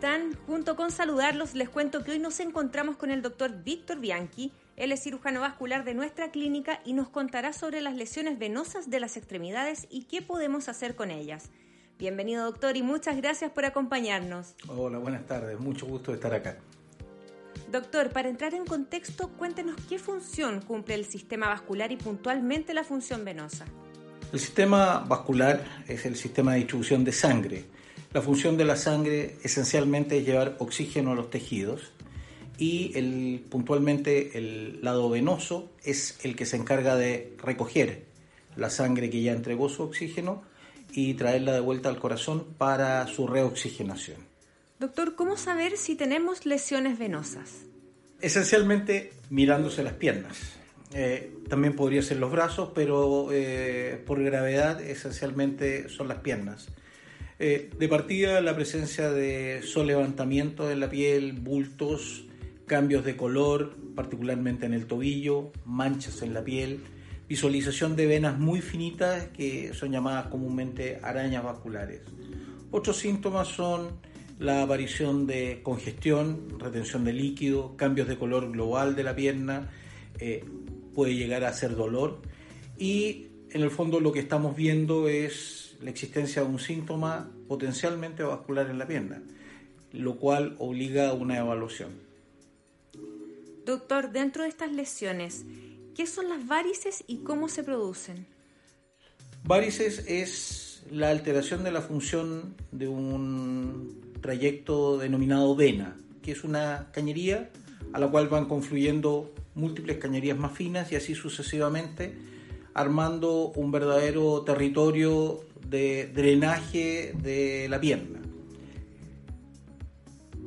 Están? Junto con saludarlos, les cuento que hoy nos encontramos con el doctor Víctor Bianchi. Él es cirujano vascular de nuestra clínica y nos contará sobre las lesiones venosas de las extremidades y qué podemos hacer con ellas. Bienvenido doctor y muchas gracias por acompañarnos. Hola, buenas tardes, mucho gusto de estar acá. Doctor, para entrar en contexto, cuéntenos qué función cumple el sistema vascular y puntualmente la función venosa. El sistema vascular es el sistema de distribución de sangre la función de la sangre esencialmente es llevar oxígeno a los tejidos y el, puntualmente el lado venoso es el que se encarga de recoger la sangre que ya entregó su oxígeno y traerla de vuelta al corazón para su reoxigenación. Doctor, ¿cómo saber si tenemos lesiones venosas? Esencialmente mirándose las piernas. Eh, también podría ser los brazos, pero eh, por gravedad esencialmente son las piernas. Eh, de partida, la presencia de solevantamiento en la piel, bultos, cambios de color, particularmente en el tobillo, manchas en la piel, visualización de venas muy finitas que son llamadas comúnmente arañas vasculares. Otros síntomas son la aparición de congestión, retención de líquido, cambios de color global de la pierna, eh, puede llegar a ser dolor y en el fondo lo que estamos viendo es la existencia de un síntoma potencialmente vascular en la pierna, lo cual obliga a una evaluación. Doctor, dentro de estas lesiones, ¿qué son las varices y cómo se producen? Varices es la alteración de la función de un trayecto denominado vena, que es una cañería a la cual van confluyendo múltiples cañerías más finas y así sucesivamente, armando un verdadero territorio de drenaje de la pierna.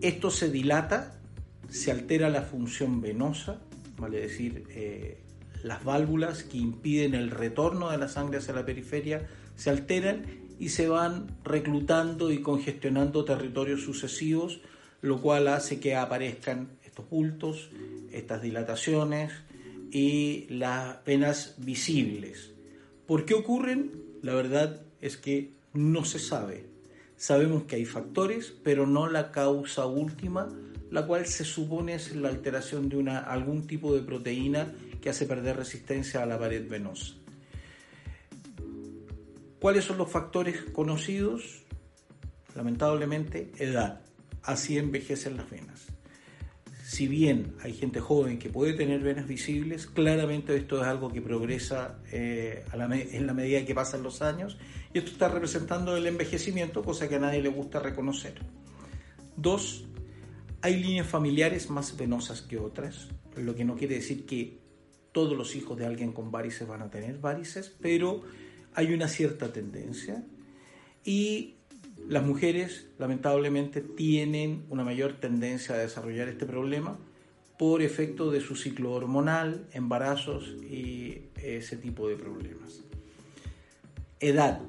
Esto se dilata, se altera la función venosa, vale decir, eh, las válvulas que impiden el retorno de la sangre hacia la periferia se alteran y se van reclutando y congestionando territorios sucesivos, lo cual hace que aparezcan estos bultos, estas dilataciones y las venas visibles. ¿Por qué ocurren? La verdad es que no se sabe. Sabemos que hay factores, pero no la causa última, la cual se supone es la alteración de algún tipo de proteína que hace perder resistencia a la pared venosa. ¿Cuáles son los factores conocidos? Lamentablemente, edad. Así envejecen las venas si bien hay gente joven que puede tener venas visibles, claramente esto es algo que progresa eh, en la medida que pasan los años esto está representando el envejecimiento, cosa que a nadie le gusta reconocer. Dos, hay líneas familiares más venosas que otras, lo que no quiere decir que todos los hijos de alguien con varices van a tener varices, pero hay una cierta tendencia. Y las mujeres, lamentablemente, tienen una mayor tendencia a desarrollar este problema por efecto de su ciclo hormonal, embarazos y ese tipo de problemas. Edad,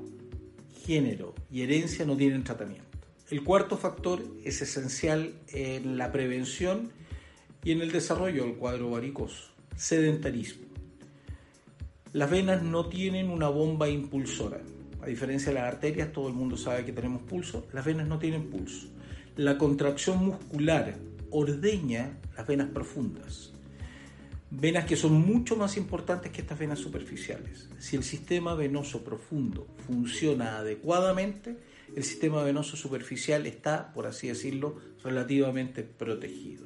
género y herencia no tienen tratamiento. El cuarto factor es esencial en la prevención y en el desarrollo del cuadro varicoso, sedentarismo. Las venas no tienen una bomba impulsora, a diferencia de las arterias, todo el mundo sabe que tenemos pulso, las venas no tienen pulso. La contracción muscular ordeña las venas profundas. Venas que son mucho más importantes que estas venas superficiales. Si el sistema venoso profundo funciona adecuadamente, el sistema venoso superficial está, por así decirlo, relativamente protegido.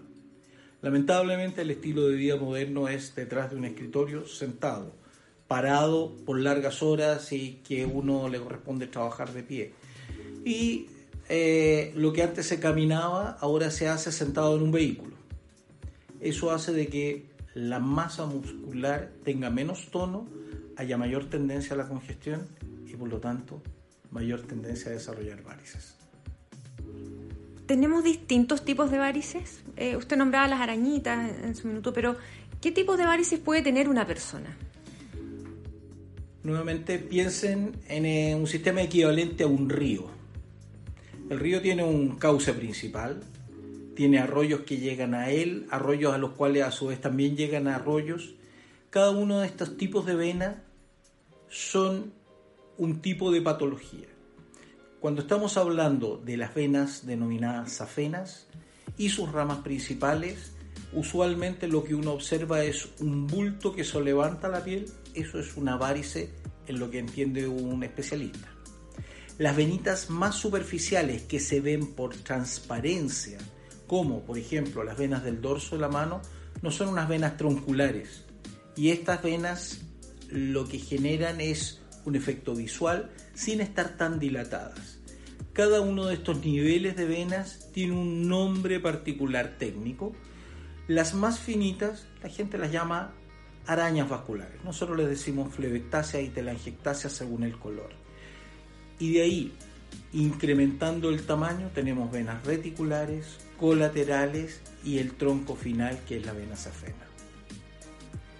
Lamentablemente el estilo de vida moderno es detrás de un escritorio sentado parado por largas horas y que uno le corresponde trabajar de pie. Y eh, lo que antes se caminaba ahora se hace sentado en un vehículo. Eso hace de que la masa muscular tenga menos tono, haya mayor tendencia a la congestión y por lo tanto mayor tendencia a desarrollar varices. ¿Tenemos distintos tipos de varices? Eh, usted nombraba las arañitas en su minuto, pero ¿qué tipo de varices puede tener una persona? Nuevamente piensen en eh, un sistema equivalente a un río. El río tiene un cauce principal, tiene arroyos que llegan a él, arroyos a los cuales a su vez también llegan arroyos. Cada uno de estos tipos de venas son un tipo de patología. Cuando estamos hablando de las venas denominadas safenas y sus ramas principales, usualmente lo que uno observa es un bulto que se levanta la piel, eso es una varice en lo que entiende un especialista. Las venitas más superficiales que se ven por transparencia, como por ejemplo las venas del dorso de la mano, no son unas venas tronculares. Y estas venas lo que generan es un efecto visual sin estar tan dilatadas. Cada uno de estos niveles de venas tiene un nombre particular técnico. Las más finitas, la gente las llama arañas vasculares. Nosotros les decimos flebectácea y telangiectasia según el color. Y de ahí, incrementando el tamaño, tenemos venas reticulares, colaterales y el tronco final que es la vena safena.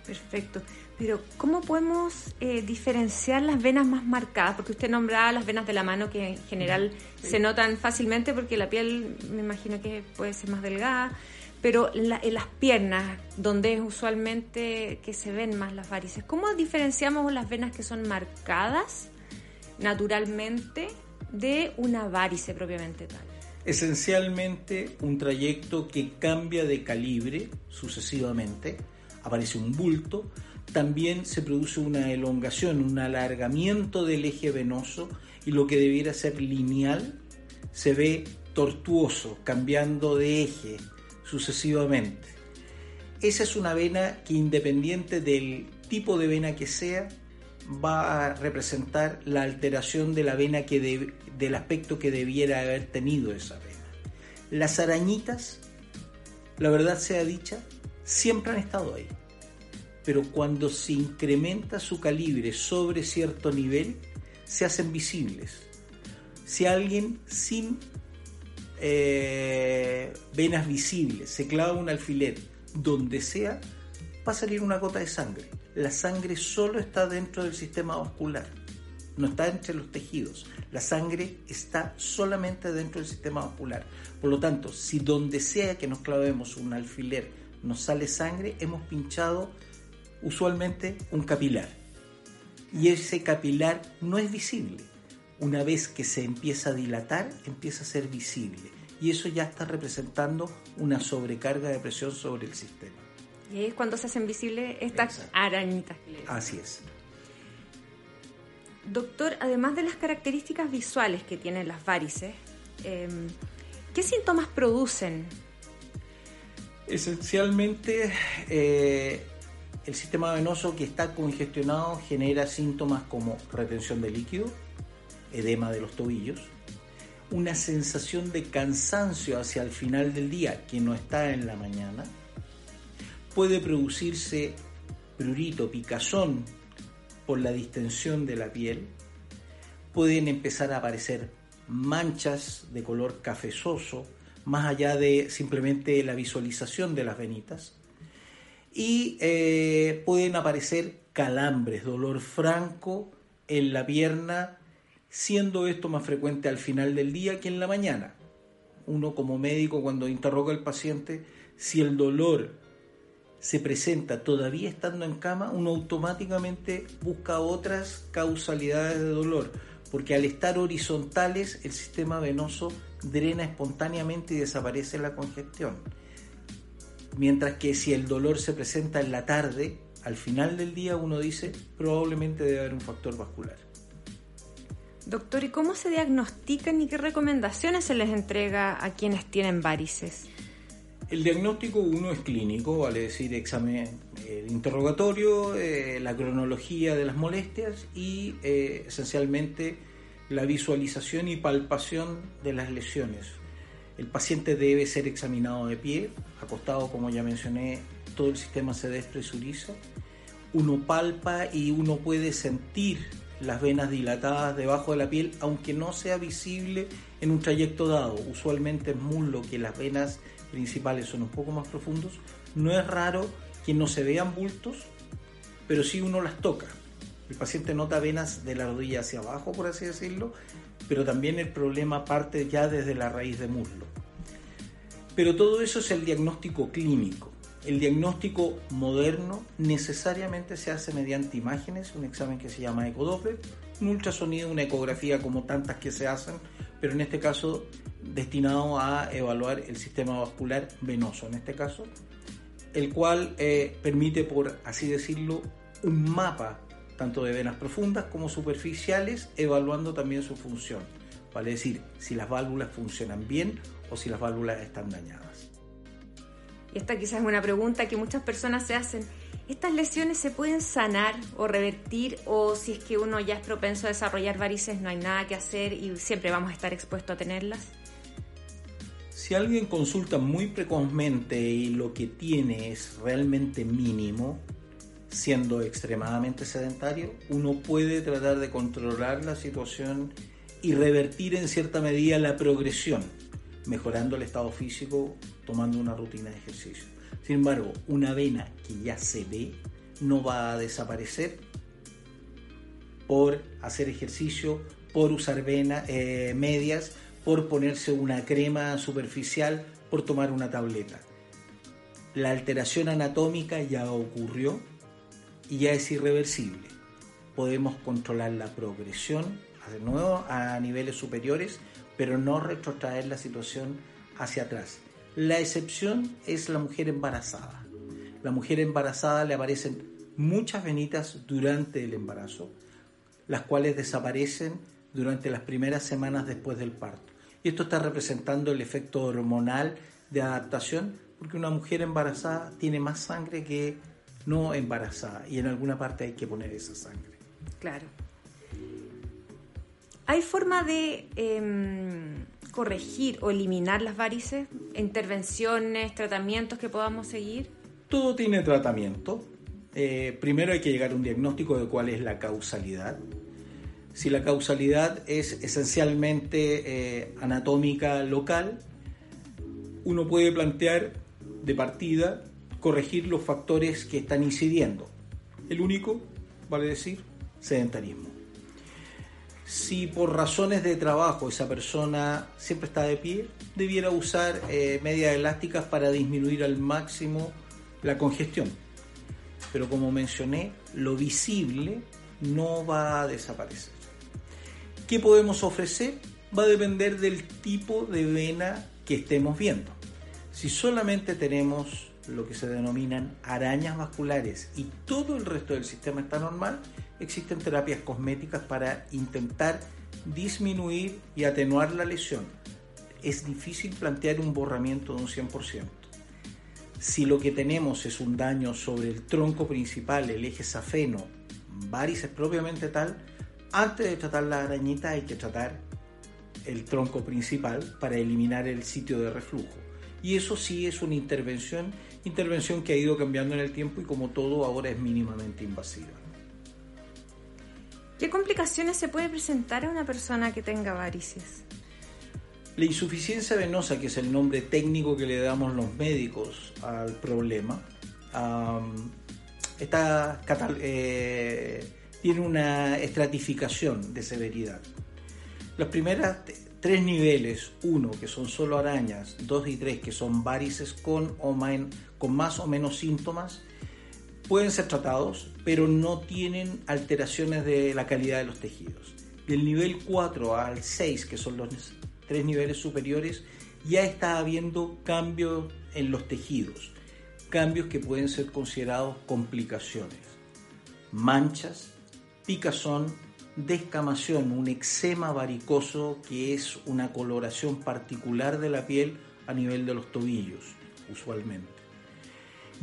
Perfecto. Pero, ¿cómo podemos eh, diferenciar las venas más marcadas? Porque usted nombraba las venas de la mano que en general se notan fácilmente porque la piel me imagino que puede ser más delgada pero en, las piernas, donde es usualmente que se ven más las varices, ¿cómo diferenciamos las venas que son marcadas naturalmente de una varice propiamente tal? Esencialmente un trayecto que cambia de calibre sucesivamente, aparece un bulto, también se produce una elongación, un alargamiento del eje venoso y lo que debiera ser lineal se ve tortuoso, cambiando de eje, sucesivamente. Esa es una vena que independiente del tipo de vena que sea, va a representar la alteración de la vena que del aspecto que debiera haber tenido esa vena. Las arañitas, la verdad sea dicha, siempre han estado ahí. Pero cuando se incrementa su calibre sobre cierto nivel, se hacen visibles. Si alguien sin eh, venas visibles, se clava un alfiler, donde sea, va a salir una gota de sangre. La sangre solo está dentro del sistema vascular, no está entre los tejidos. La sangre está solamente dentro del sistema vascular. Por lo tanto, si donde sea que nos clavemos un alfiler nos sale sangre, hemos pinchado usualmente un capilar. Y ese capilar no es visible una vez que se empieza a dilatar, empieza a ser visible. Y eso ya está representando una sobrecarga de presión sobre el sistema. Y es cuando se hacen visibles estas arañitas. Así es. Doctor, además de las características visuales que tienen las varices, em, ¿qué síntomas producen? Esencialmente, eh, el sistema venoso que está congestionado genera síntomas como retención de líquido, edema de los tobillos, una sensación de cansancio hacia el final del día que no está en la mañana, puede producirse prurito, picazón por la distensión de la piel, pueden empezar a aparecer manchas de color cafezoso, más allá de simplemente la visualización de las venitas, y eh, pueden aparecer calambres, dolor franco en la pierna siendo esto más frecuente al final del día que en la mañana. Uno como médico cuando interroga al paciente, si el dolor se presenta todavía estando en cama, uno automáticamente busca otras causalidades de dolor, porque al estar horizontales el sistema venoso drena espontáneamente y desaparece la congestión. Mientras que si el dolor se presenta en la tarde, al final del día uno dice probablemente debe haber un factor vascular. Doctor, ¿y cómo se diagnostican y qué recomendaciones se les entrega a quienes tienen varices? El diagnóstico uno es clínico, vale decir examen, interrogatorio, eh, la cronología de las molestias y eh, esencialmente la visualización y palpación de las lesiones. El paciente debe ser examinado de pie, acostado como ya mencioné, todo el sistema se despresuriza, uno palpa y uno puede sentir las venas dilatadas debajo de la piel, aunque no sea visible en un trayecto dado. Usualmente es muslo que las venas principales son un poco más profundos. No es raro que no se vean bultos, pero si uno las toca. El paciente nota venas de la rodilla hacia abajo, por así decirlo, pero también el problema parte ya desde la raíz de muslo. Pero todo eso es el diagnóstico clínico. El diagnóstico moderno necesariamente se hace mediante imágenes, un examen que se llama ecodoppler, un ultrasonido, una ecografía como tantas que se hacen, pero en este caso destinado a evaluar el sistema vascular venoso, en este caso, el cual eh, permite, por así decirlo, un mapa tanto de venas profundas como superficiales, evaluando también su función, vale decir, si las válvulas funcionan bien o si las válvulas están dañadas. Y esta quizás es una pregunta que muchas personas se hacen. ¿Estas lesiones se pueden sanar o revertir o si es que uno ya es propenso a desarrollar varices no hay nada que hacer y siempre vamos a estar expuestos a tenerlas? Si alguien consulta muy precozmente y lo que tiene es realmente mínimo, siendo extremadamente sedentario, uno puede tratar de controlar la situación y revertir en cierta medida la progresión, mejorando el estado físico, tomando una rutina de ejercicio. Sin embargo, una vena que ya se ve no va a desaparecer por hacer ejercicio, por usar venas eh, medias, por ponerse una crema superficial, por tomar una tableta. La alteración anatómica ya ocurrió y ya es irreversible. Podemos controlar la progresión de nuevo a niveles superiores, pero no retrotraer la situación hacia atrás. La excepción es la mujer embarazada. La mujer embarazada le aparecen muchas venitas durante el embarazo, las cuales desaparecen durante las primeras semanas después del parto. Y esto está representando el efecto hormonal de adaptación, porque una mujer embarazada tiene más sangre que no embarazada y en alguna parte hay que poner esa sangre. Claro. ¿Hay forma de em, corregir o eliminar las varices? ¿Intervenciones, tratamientos que podamos seguir? Todo tiene tratamiento. Eh, primero hay que llegar a un diagnóstico de cuál es la causalidad. Si la causalidad es esencialmente eh, anatómica local, uno puede plantear de partida corregir los factores que están incidiendo. El único, vale decir, sedentarismo. Si por razones de trabajo esa persona siempre está de pie, debiera usar eh, medias elásticas para disminuir al máximo la congestión. Pero como mencioné, lo visible no va a desaparecer. ¿Qué podemos ofrecer? Va a depender del tipo de vena que estemos viendo. Si solamente tenemos lo que se denominan arañas vasculares y todo el resto del sistema está normal, existen terapias cosméticas para intentar disminuir y atenuar la lesión. Es difícil plantear un borramiento de un 100%. Si lo que tenemos es un daño sobre el tronco principal, el eje safeno, varices propiamente tal, antes de tratar la arañita hay que tratar el tronco principal para eliminar el sitio de reflujo. Y eso sí es una intervención intervención que ha ido cambiando en el tiempo y como todo ahora es mínimamente invasiva. ¿Qué complicaciones se puede presentar a una persona que tenga varices? La insuficiencia venosa, que es el nombre técnico que le damos los médicos al problema, está, eh, tiene una estratificación de severidad. Las primeras tres niveles, uno que son solo arañas, dos y tres que son varices con, o con más o menos síntomas, pueden ser tratados, pero no tienen alteraciones de la calidad de los tejidos. Del nivel 4 al 6, que son los tres niveles superiores, ya está habiendo cambios en los tejidos, cambios que pueden ser considerados complicaciones, manchas, picazón, descamación, un eczema varicoso que es una coloración particular de la piel a nivel de los tobillos, usualmente.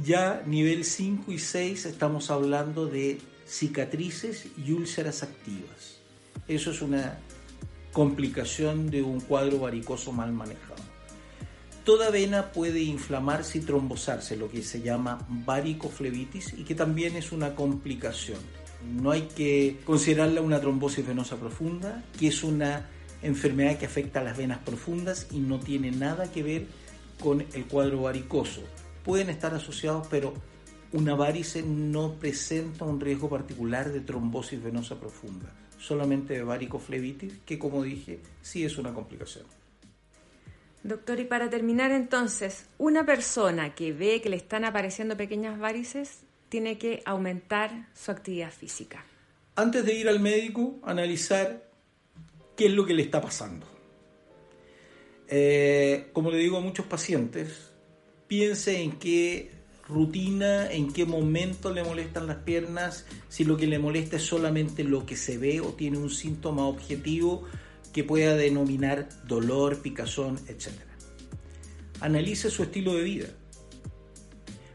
Ya nivel 5 y 6 estamos hablando de cicatrices y úlceras activas. Eso es una complicación de un cuadro varicoso mal manejado. Toda vena puede inflamarse y trombosarse, lo que se llama varicoflebitis y que también es una complicación no hay que considerarla una trombosis venosa profunda, que es una enfermedad que afecta a las venas profundas y no tiene nada que ver con el cuadro varicoso. Pueden estar asociados, pero una varice no presenta un riesgo particular de trombosis venosa profunda, solamente de varicoflebitis, que como dije, sí es una complicación. Doctor, y para terminar entonces, una persona que ve que le están apareciendo pequeñas varices tiene que aumentar su actividad física. Antes de ir al médico, analizar qué es lo que le está pasando. Eh, como le digo a muchos pacientes, piense en qué rutina, en qué momento le molestan las piernas, si lo que le molesta es solamente lo que se ve o tiene un síntoma objetivo que pueda denominar dolor, picazón, etc. Analice su estilo de vida.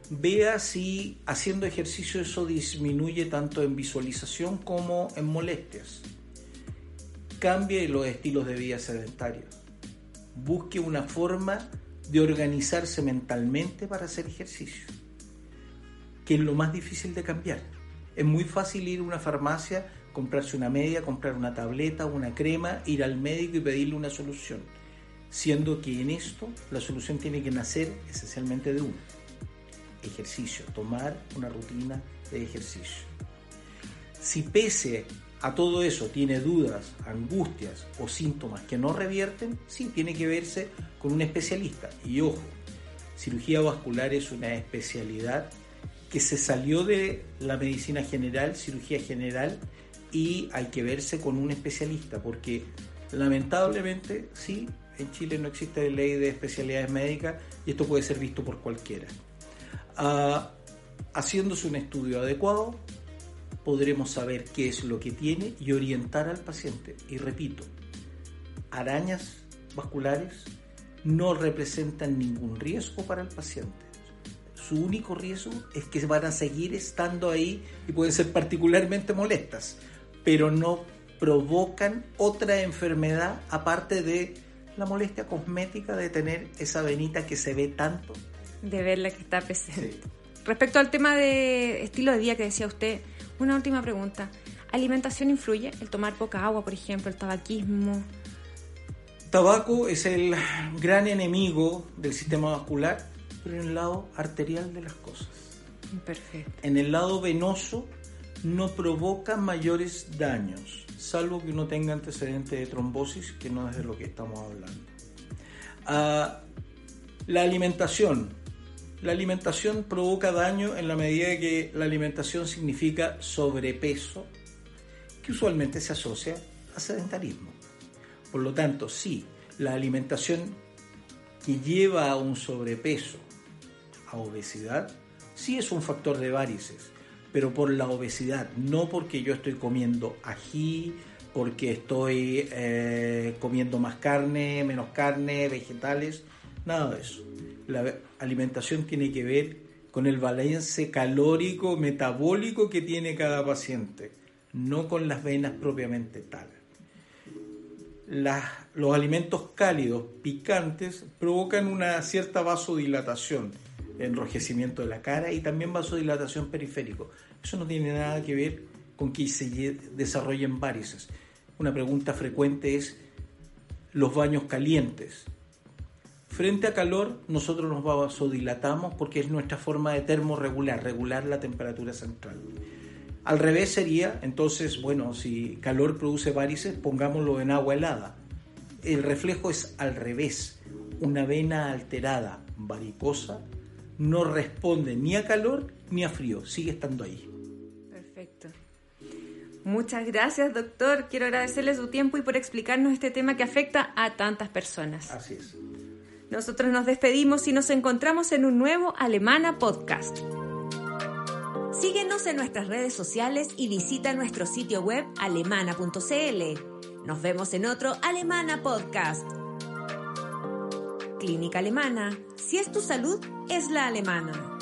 Vea si haciendo ejercicio eso disminuye tanto en visualización como en molestias. Cambie los estilos de vida sedentarios. Busque una forma de organizarse mentalmente para hacer ejercicio, que es lo más difícil de cambiar. Es muy fácil ir a una farmacia comprarse una media, comprar una tableta, una crema, ir al médico y pedirle una solución, siendo que en esto la solución tiene que nacer esencialmente de uno. Ejercicio, tomar una rutina de ejercicio. Si pese a todo eso tiene dudas, angustias o síntomas que no revierten, sí, tiene que verse con un especialista. Y ojo, cirugía vascular es una especialidad que se salió de la medicina general, cirugía general, y hay que verse con un especialista, porque lamentablemente sí, en Chile no existe ley de especialidades médicas y esto puede ser visto por cualquiera. Ah, haciéndose un estudio adecuado, podremos saber qué es lo que tiene y orientar al paciente. Y repito, arañas vasculares no representan ningún riesgo para el paciente. Su único riesgo es que van a seguir estando ahí y pueden ser particularmente molestas pero no provocan otra enfermedad aparte de la molestia cosmética de tener esa venita que se ve tanto. De verla que está presente. Respecto al tema de estilo de vida que decía usted, una última pregunta. ¿Alimentación influye? El tomar poca agua, por ejemplo, el tabaquismo. Tabaco es el gran enemigo del sistema vascular, pero en el lado arterial de las cosas. Perfecto. En el lado venoso no provoca mayores daños, salvo que uno tenga antecedente de trombosis, que no es de lo que estamos hablando. Ah, la alimentación. La alimentación provoca daño en la medida que la alimentación significa sobrepeso, que usualmente se asocia a sedentarismo. Por lo tanto, sí, la alimentación que lleva a un sobrepeso, a obesidad, sí es un factor de varices pero por la obesidad, no porque yo estoy comiendo ají, porque estoy eh, comiendo más carne, menos carne, vegetales, nada de eso. La alimentación tiene que ver con el balance calórico, metabólico que tiene cada paciente, no con las venas propiamente tal. los alimentos cálidos, picantes, provocan una cierta vasodilatación, enrojecimiento de la cara y también vasodilatación periférico. Eso no tiene nada que ver con que se desarrollen varices. Una pregunta frecuente es los baños calientes. Frente a calor, nosotros nos vasodilatamos porque es nuestra forma de termorregular, regular la temperatura central. Al revés sería, entonces, bueno, si calor produce varices, pongámoslo en agua helada. El reflejo es al revés. Una vena alterada, varicosa, no responde ni a calor ni a frío, sigue estando ahí. Muchas gracias, doctor. Quiero agradecerle su tiempo y por explicarnos este tema que afecta a tantas personas. Así es. Nosotros nos despedimos y nos encontramos en un nuevo Alemana Podcast. Síguenos en nuestras redes sociales y visita nuestro sitio web alemana.cl. Nos vemos en otro Alemana Podcast. Clínica Alemana. Si es tu salud, es la alemana.